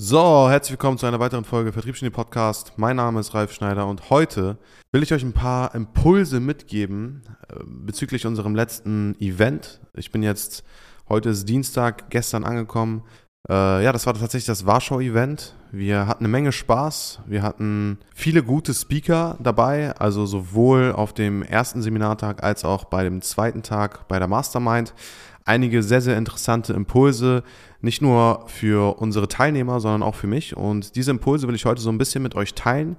So, herzlich willkommen zu einer weiteren Folge Vertriebsgenie Podcast. Mein Name ist Ralf Schneider und heute will ich euch ein paar Impulse mitgeben äh, bezüglich unserem letzten Event. Ich bin jetzt, heute ist Dienstag, gestern angekommen. Äh, ja, das war tatsächlich das Warschau-Event. Wir hatten eine Menge Spaß. Wir hatten viele gute Speaker dabei, also sowohl auf dem ersten Seminartag als auch bei dem zweiten Tag bei der Mastermind einige sehr, sehr interessante Impulse, nicht nur für unsere Teilnehmer, sondern auch für mich. Und diese Impulse will ich heute so ein bisschen mit euch teilen.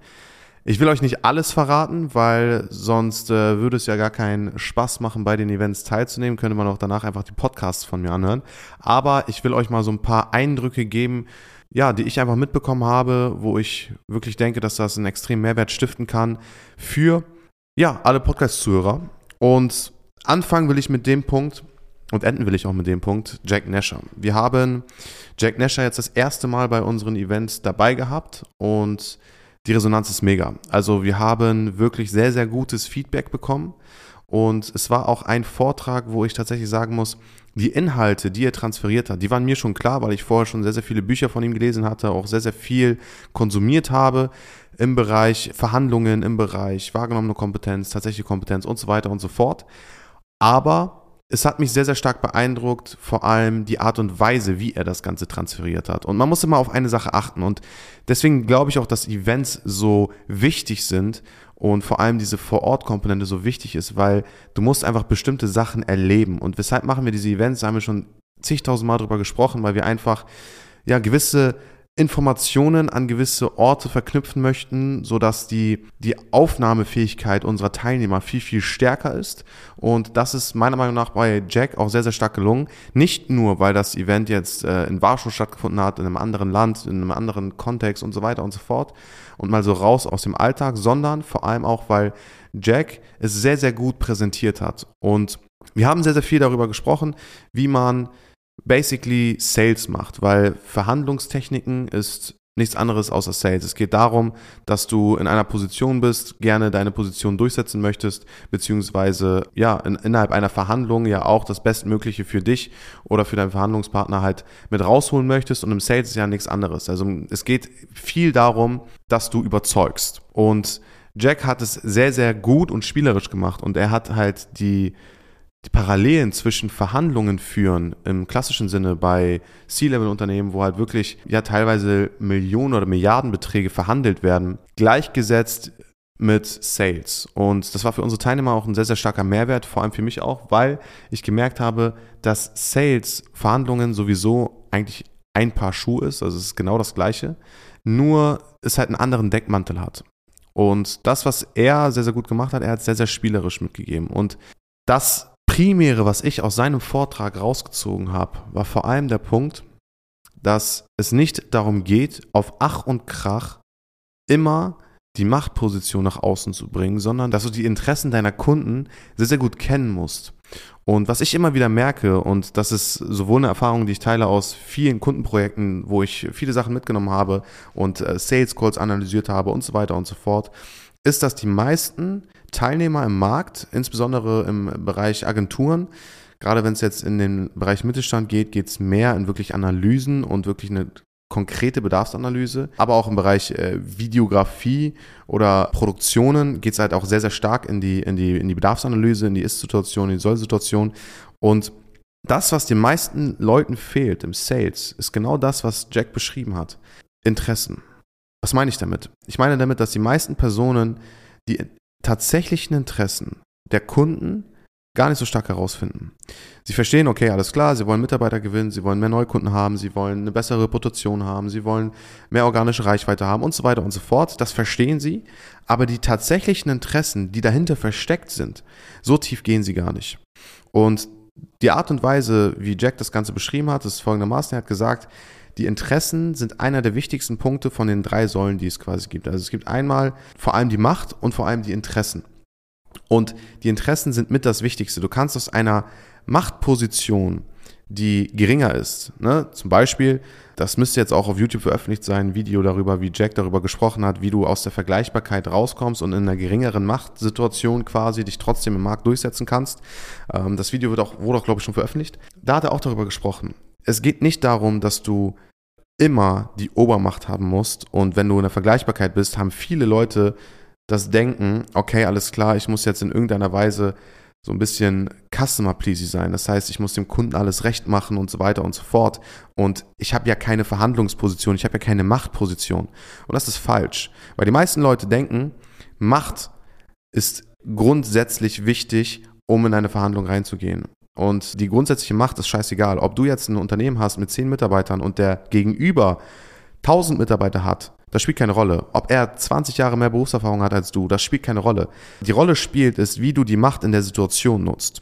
Ich will euch nicht alles verraten, weil sonst äh, würde es ja gar keinen Spaß machen, bei den Events teilzunehmen. Könnte man auch danach einfach die Podcasts von mir anhören. Aber ich will euch mal so ein paar Eindrücke geben, ja, die ich einfach mitbekommen habe, wo ich wirklich denke, dass das einen extremen Mehrwert stiften kann für ja, alle Podcast-Zuhörer. Und anfangen will ich mit dem Punkt, und enden will ich auch mit dem Punkt, Jack Nasher. Wir haben Jack Nasher jetzt das erste Mal bei unseren Events dabei gehabt und die Resonanz ist mega. Also wir haben wirklich sehr, sehr gutes Feedback bekommen und es war auch ein Vortrag, wo ich tatsächlich sagen muss, die Inhalte, die er transferiert hat, die waren mir schon klar, weil ich vorher schon sehr, sehr viele Bücher von ihm gelesen hatte, auch sehr, sehr viel konsumiert habe im Bereich Verhandlungen, im Bereich wahrgenommene Kompetenz, tatsächliche Kompetenz und so weiter und so fort. Aber es hat mich sehr, sehr stark beeindruckt, vor allem die Art und Weise, wie er das Ganze transferiert hat. Und man muss immer auf eine Sache achten. Und deswegen glaube ich auch, dass Events so wichtig sind und vor allem diese Vor-Ort-Komponente so wichtig ist, weil du musst einfach bestimmte Sachen erleben. Und weshalb machen wir diese Events? Da haben wir schon zigtausend Mal drüber gesprochen, weil wir einfach ja gewisse Informationen an gewisse Orte verknüpfen möchten, sodass die, die Aufnahmefähigkeit unserer Teilnehmer viel, viel stärker ist. Und das ist meiner Meinung nach bei Jack auch sehr, sehr stark gelungen. Nicht nur, weil das Event jetzt äh, in Warschau stattgefunden hat, in einem anderen Land, in einem anderen Kontext und so weiter und so fort und mal so raus aus dem Alltag, sondern vor allem auch, weil Jack es sehr, sehr gut präsentiert hat. Und wir haben sehr, sehr viel darüber gesprochen, wie man basically Sales macht, weil Verhandlungstechniken ist nichts anderes außer Sales. Es geht darum, dass du in einer Position bist, gerne deine Position durchsetzen möchtest, beziehungsweise ja, in, innerhalb einer Verhandlung ja auch das Bestmögliche für dich oder für deinen Verhandlungspartner halt mit rausholen möchtest. Und im Sales ist ja nichts anderes. Also es geht viel darum, dass du überzeugst. Und Jack hat es sehr, sehr gut und spielerisch gemacht und er hat halt die die Parallelen zwischen Verhandlungen führen im klassischen Sinne bei C-Level-Unternehmen, wo halt wirklich ja teilweise Millionen oder Milliardenbeträge verhandelt werden, gleichgesetzt mit Sales. Und das war für unsere Teilnehmer auch ein sehr, sehr starker Mehrwert, vor allem für mich auch, weil ich gemerkt habe, dass Sales Verhandlungen sowieso eigentlich ein Paar Schuhe ist, also es ist genau das gleiche, nur es halt einen anderen Deckmantel hat. Und das, was er sehr, sehr gut gemacht hat, er hat sehr, sehr spielerisch mitgegeben. Und das Primäre, was ich aus seinem Vortrag rausgezogen habe, war vor allem der Punkt, dass es nicht darum geht, auf Ach und Krach immer die Machtposition nach außen zu bringen, sondern dass du die Interessen deiner Kunden sehr, sehr gut kennen musst. Und was ich immer wieder merke, und das ist sowohl eine Erfahrung, die ich teile aus vielen Kundenprojekten, wo ich viele Sachen mitgenommen habe und äh, Sales Calls analysiert habe und so weiter und so fort, ist, dass die meisten Teilnehmer im Markt, insbesondere im Bereich Agenturen, gerade wenn es jetzt in den Bereich Mittelstand geht, geht es mehr in wirklich Analysen und wirklich eine konkrete Bedarfsanalyse, aber auch im Bereich äh, Videografie oder Produktionen geht es halt auch sehr, sehr stark in die, in die, in die Bedarfsanalyse, in die Ist-Situation, in die Soll-Situation. Und das, was den meisten Leuten fehlt im Sales, ist genau das, was Jack beschrieben hat. Interessen. Was meine ich damit? Ich meine damit, dass die meisten Personen die tatsächlichen Interessen der Kunden gar nicht so stark herausfinden. Sie verstehen, okay, alles klar, sie wollen Mitarbeiter gewinnen, sie wollen mehr Neukunden haben, sie wollen eine bessere Reputation haben, sie wollen mehr organische Reichweite haben und so weiter und so fort. Das verstehen sie, aber die tatsächlichen Interessen, die dahinter versteckt sind, so tief gehen sie gar nicht. Und die Art und Weise, wie Jack das Ganze beschrieben hat, ist folgendermaßen, er hat gesagt, die Interessen sind einer der wichtigsten Punkte von den drei Säulen, die es quasi gibt. Also es gibt einmal vor allem die Macht und vor allem die Interessen. Und die Interessen sind mit das Wichtigste. Du kannst aus einer Machtposition, die geringer ist, ne? zum Beispiel, das müsste jetzt auch auf YouTube veröffentlicht sein, ein Video darüber, wie Jack darüber gesprochen hat, wie du aus der Vergleichbarkeit rauskommst und in einer geringeren Machtsituation quasi dich trotzdem im Markt durchsetzen kannst. Ähm, das Video wird auch, wurde auch, glaube ich, schon veröffentlicht. Da hat er auch darüber gesprochen. Es geht nicht darum, dass du immer die Obermacht haben musst. Und wenn du in der Vergleichbarkeit bist, haben viele Leute das Denken, okay, alles klar, ich muss jetzt in irgendeiner Weise so ein bisschen Customer Pleasy sein. Das heißt, ich muss dem Kunden alles recht machen und so weiter und so fort. Und ich habe ja keine Verhandlungsposition, ich habe ja keine Machtposition. Und das ist falsch, weil die meisten Leute denken, Macht ist grundsätzlich wichtig, um in eine Verhandlung reinzugehen. Und die grundsätzliche Macht ist scheißegal. Ob du jetzt ein Unternehmen hast mit zehn Mitarbeitern und der Gegenüber 1000 Mitarbeiter hat, das spielt keine Rolle. Ob er 20 Jahre mehr Berufserfahrung hat als du, das spielt keine Rolle. Die Rolle spielt ist, wie du die Macht in der Situation nutzt.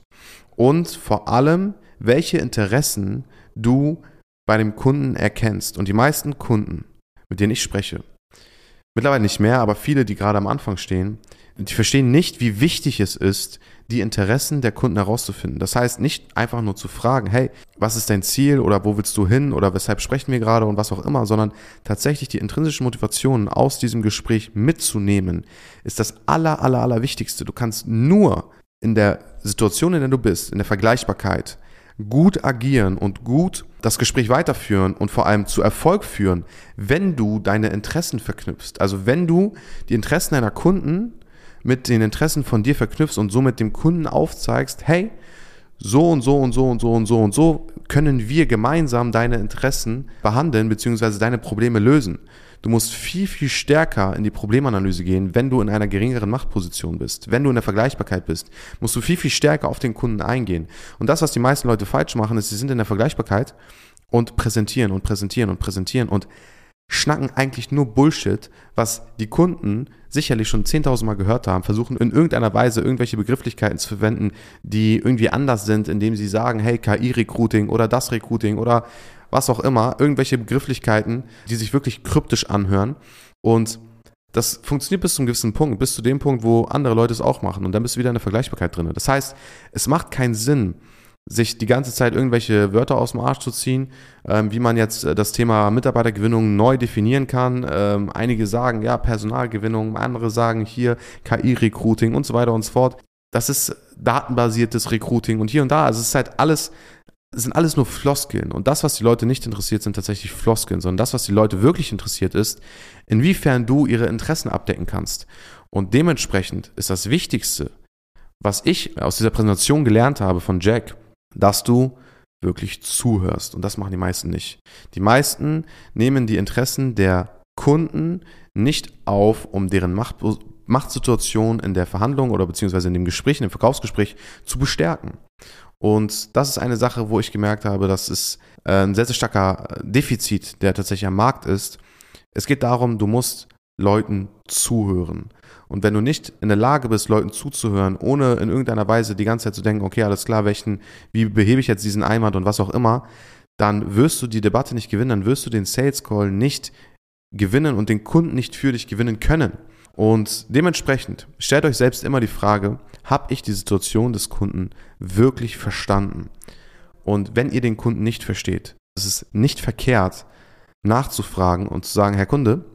Und vor allem, welche Interessen du bei dem Kunden erkennst. Und die meisten Kunden, mit denen ich spreche, mittlerweile nicht mehr, aber viele, die gerade am Anfang stehen, die verstehen nicht, wie wichtig es ist, die Interessen der Kunden herauszufinden. Das heißt, nicht einfach nur zu fragen, hey, was ist dein Ziel oder wo willst du hin oder weshalb sprechen wir gerade und was auch immer, sondern tatsächlich die intrinsischen Motivationen aus diesem Gespräch mitzunehmen, ist das aller, aller, aller Wichtigste. Du kannst nur in der Situation, in der du bist, in der Vergleichbarkeit, gut agieren und gut das Gespräch weiterführen und vor allem zu Erfolg führen, wenn du deine Interessen verknüpfst. Also wenn du die Interessen deiner Kunden mit den Interessen von dir verknüpfst und somit dem Kunden aufzeigst, hey, so und so und so und so und so und so können wir gemeinsam deine Interessen behandeln bzw. deine Probleme lösen. Du musst viel, viel stärker in die Problemanalyse gehen, wenn du in einer geringeren Machtposition bist. Wenn du in der Vergleichbarkeit bist, musst du viel, viel stärker auf den Kunden eingehen. Und das, was die meisten Leute falsch machen, ist, sie sind in der Vergleichbarkeit und präsentieren und präsentieren und präsentieren und schnacken eigentlich nur Bullshit, was die Kunden sicherlich schon 10.000 Mal gehört haben, versuchen in irgendeiner Weise irgendwelche Begrifflichkeiten zu verwenden, die irgendwie anders sind, indem sie sagen, hey, KI-Recruiting oder das Recruiting oder was auch immer, irgendwelche Begrifflichkeiten, die sich wirklich kryptisch anhören und das funktioniert bis zu einem gewissen Punkt, bis zu dem Punkt, wo andere Leute es auch machen und dann bist du wieder in der Vergleichbarkeit drin. Das heißt, es macht keinen Sinn, sich die ganze Zeit irgendwelche Wörter aus dem Arsch zu ziehen, ähm, wie man jetzt äh, das Thema Mitarbeitergewinnung neu definieren kann. Ähm, einige sagen, ja, Personalgewinnung, andere sagen hier KI-Recruiting und so weiter und so fort. Das ist datenbasiertes Recruiting und hier und da. Also es ist halt alles, es sind alles nur Floskeln. Und das, was die Leute nicht interessiert, sind tatsächlich Floskeln, sondern das, was die Leute wirklich interessiert, ist, inwiefern du ihre Interessen abdecken kannst. Und dementsprechend ist das Wichtigste, was ich aus dieser Präsentation gelernt habe von Jack, dass du wirklich zuhörst. Und das machen die meisten nicht. Die meisten nehmen die Interessen der Kunden nicht auf, um deren Macht, Machtsituation in der Verhandlung oder beziehungsweise in dem Gespräch, in dem Verkaufsgespräch zu bestärken. Und das ist eine Sache, wo ich gemerkt habe, dass es äh, ein sehr, sehr starker Defizit, der tatsächlich am Markt ist. Es geht darum, du musst Leuten zuhören. Und wenn du nicht in der Lage bist, Leuten zuzuhören, ohne in irgendeiner Weise die ganze Zeit zu denken, okay, alles klar, welchen, wie behebe ich jetzt diesen Einwand und was auch immer, dann wirst du die Debatte nicht gewinnen, dann wirst du den Sales Call nicht gewinnen und den Kunden nicht für dich gewinnen können. Und dementsprechend stellt euch selbst immer die Frage, habe ich die Situation des Kunden wirklich verstanden? Und wenn ihr den Kunden nicht versteht, ist es nicht verkehrt, nachzufragen und zu sagen, Herr Kunde,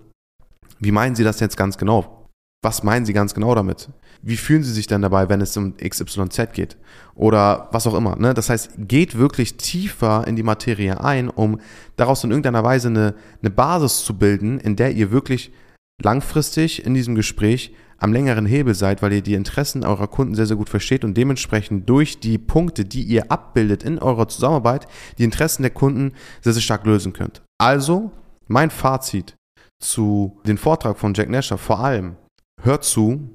wie meinen Sie das jetzt ganz genau? was meinen Sie ganz genau damit? Wie fühlen Sie sich denn dabei, wenn es um XYZ geht? Oder was auch immer. Ne? Das heißt, geht wirklich tiefer in die Materie ein, um daraus in irgendeiner Weise eine, eine Basis zu bilden, in der ihr wirklich langfristig in diesem Gespräch am längeren Hebel seid, weil ihr die Interessen eurer Kunden sehr, sehr gut versteht und dementsprechend durch die Punkte, die ihr abbildet in eurer Zusammenarbeit, die Interessen der Kunden sehr, sehr stark lösen könnt. Also, mein Fazit zu dem Vortrag von Jack Nasher vor allem, hört zu,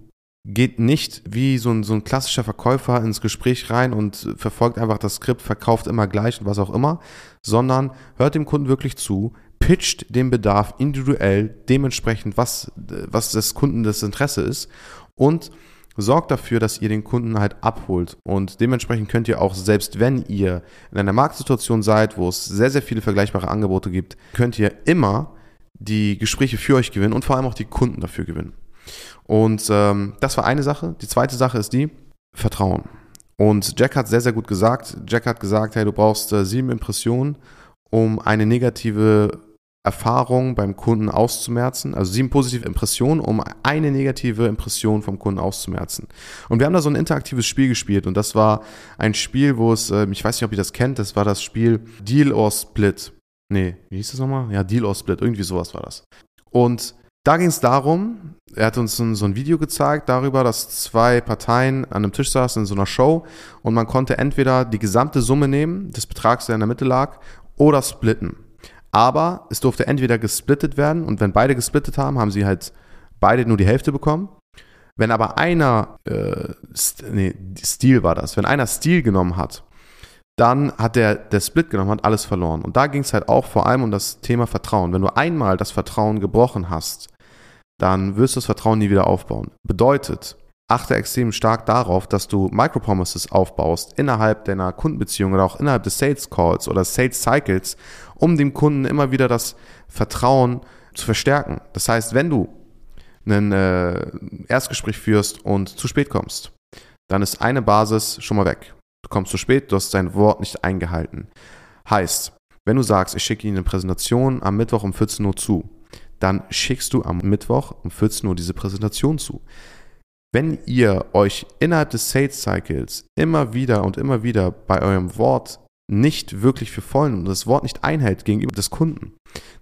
geht nicht wie so ein, so ein klassischer Verkäufer ins Gespräch rein und verfolgt einfach das Skript, verkauft immer gleich und was auch immer, sondern hört dem Kunden wirklich zu, pitcht den Bedarf individuell dementsprechend, was, was des Kunden das Interesse ist und sorgt dafür, dass ihr den Kunden halt abholt. Und dementsprechend könnt ihr auch, selbst wenn ihr in einer Marktsituation seid, wo es sehr, sehr viele vergleichbare Angebote gibt, könnt ihr immer die Gespräche für euch gewinnen und vor allem auch die Kunden dafür gewinnen. Und ähm, das war eine Sache. Die zweite Sache ist die, Vertrauen. Und Jack hat sehr, sehr gut gesagt. Jack hat gesagt, hey, du brauchst äh, sieben Impressionen, um eine negative Erfahrung beim Kunden auszumerzen, also sieben positive Impressionen, um eine negative Impression vom Kunden auszumerzen. Und wir haben da so ein interaktives Spiel gespielt und das war ein Spiel, wo es, äh, ich weiß nicht, ob ihr das kennt, das war das Spiel Deal or Split. Nee, wie hieß das nochmal? Ja, Deal or Split, irgendwie sowas war das. Und da ging es darum, er hat uns so ein Video gezeigt darüber, dass zwei Parteien an einem Tisch saßen in so einer Show und man konnte entweder die gesamte Summe nehmen, des Betrags, der in der Mitte lag, oder splitten. Aber es durfte entweder gesplittet werden und wenn beide gesplittet haben, haben sie halt beide nur die Hälfte bekommen. Wenn aber einer, äh, nee, Stil war das, wenn einer Stil genommen hat, dann hat der, der Split genommen, hat alles verloren. Und da ging es halt auch vor allem um das Thema Vertrauen. Wenn du einmal das Vertrauen gebrochen hast, dann wirst du das Vertrauen nie wieder aufbauen. Bedeutet, achte extrem stark darauf, dass du Micropromises aufbaust innerhalb deiner Kundenbeziehung oder auch innerhalb des Sales Calls oder Sales Cycles, um dem Kunden immer wieder das Vertrauen zu verstärken. Das heißt, wenn du ein äh, Erstgespräch führst und zu spät kommst, dann ist eine Basis schon mal weg. Du kommst zu spät, du hast dein Wort nicht eingehalten. Heißt, wenn du sagst, ich schicke Ihnen eine Präsentation am Mittwoch um 14 Uhr zu, dann schickst du am Mittwoch um 14 Uhr diese Präsentation zu. Wenn ihr euch innerhalb des Sales Cycles immer wieder und immer wieder bei eurem Wort nicht wirklich für voll und das Wort nicht einhält gegenüber des Kunden,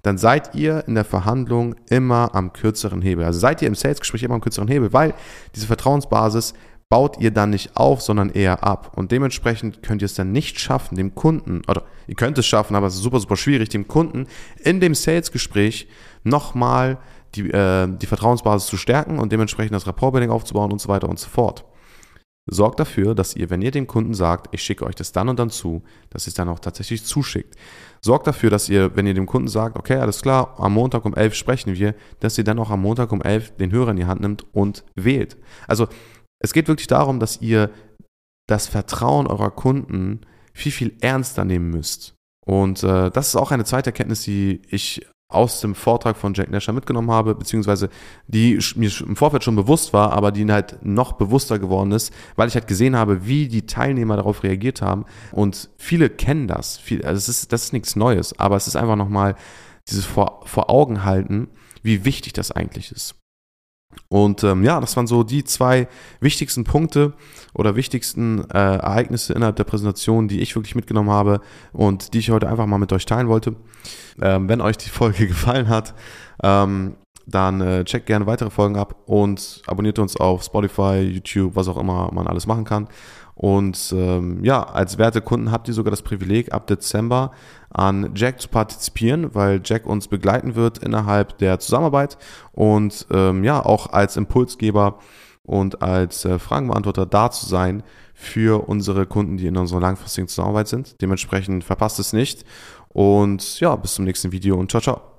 dann seid ihr in der Verhandlung immer am kürzeren Hebel. Also seid ihr im Sales-Gespräch immer am kürzeren Hebel, weil diese Vertrauensbasis baut ihr dann nicht auf, sondern eher ab. Und dementsprechend könnt ihr es dann nicht schaffen, dem Kunden, oder ihr könnt es schaffen, aber es ist super, super schwierig, dem Kunden in dem Sales-Gespräch nochmal die, äh, die Vertrauensbasis zu stärken und dementsprechend das Rapportbuilding aufzubauen und so weiter und so fort. Sorgt dafür, dass ihr, wenn ihr dem Kunden sagt, ich schicke euch das dann und dann zu, dass ihr es dann auch tatsächlich zuschickt. Sorgt dafür, dass ihr, wenn ihr dem Kunden sagt, okay, alles klar, am Montag um 11 sprechen wir, dass ihr dann auch am Montag um 11 den Hörer in die Hand nimmt und wählt. Also es geht wirklich darum, dass ihr das Vertrauen eurer Kunden viel, viel ernster nehmen müsst. Und äh, das ist auch eine zweite Erkenntnis, die ich aus dem Vortrag von Jack Nasher mitgenommen habe, beziehungsweise die mir im Vorfeld schon bewusst war, aber die halt noch bewusster geworden ist, weil ich halt gesehen habe, wie die Teilnehmer darauf reagiert haben. Und viele kennen das. Viel, also es ist, das ist nichts Neues, aber es ist einfach nochmal dieses vor, vor Augen halten, wie wichtig das eigentlich ist. Und ähm, ja, das waren so die zwei wichtigsten Punkte oder wichtigsten äh, Ereignisse innerhalb der Präsentation, die ich wirklich mitgenommen habe und die ich heute einfach mal mit euch teilen wollte. Ähm, wenn euch die Folge gefallen hat, ähm, dann äh, checkt gerne weitere Folgen ab und abonniert uns auf Spotify, YouTube, was auch immer man alles machen kann. Und ähm, ja, als Wertekunden habt ihr sogar das Privileg, ab Dezember an Jack zu partizipieren, weil Jack uns begleiten wird innerhalb der Zusammenarbeit und ähm, ja, auch als Impulsgeber und als äh, Fragenbeantworter da zu sein für unsere Kunden, die in unserer langfristigen Zusammenarbeit sind. Dementsprechend verpasst es nicht. Und ja, bis zum nächsten Video und ciao, ciao.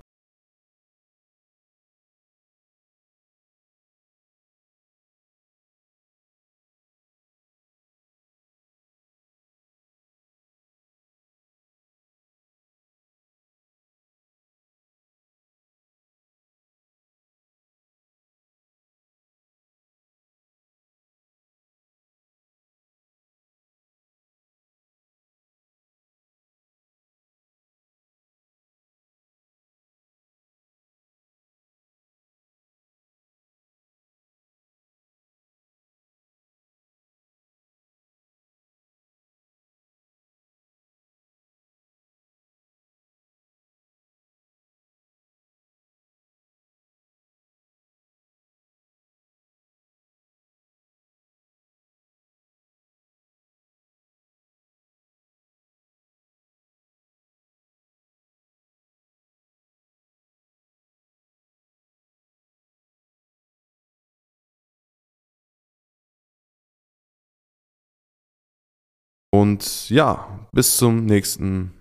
Und ja, bis zum nächsten.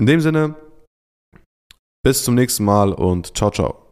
In dem Sinne, bis zum nächsten Mal und ciao, ciao.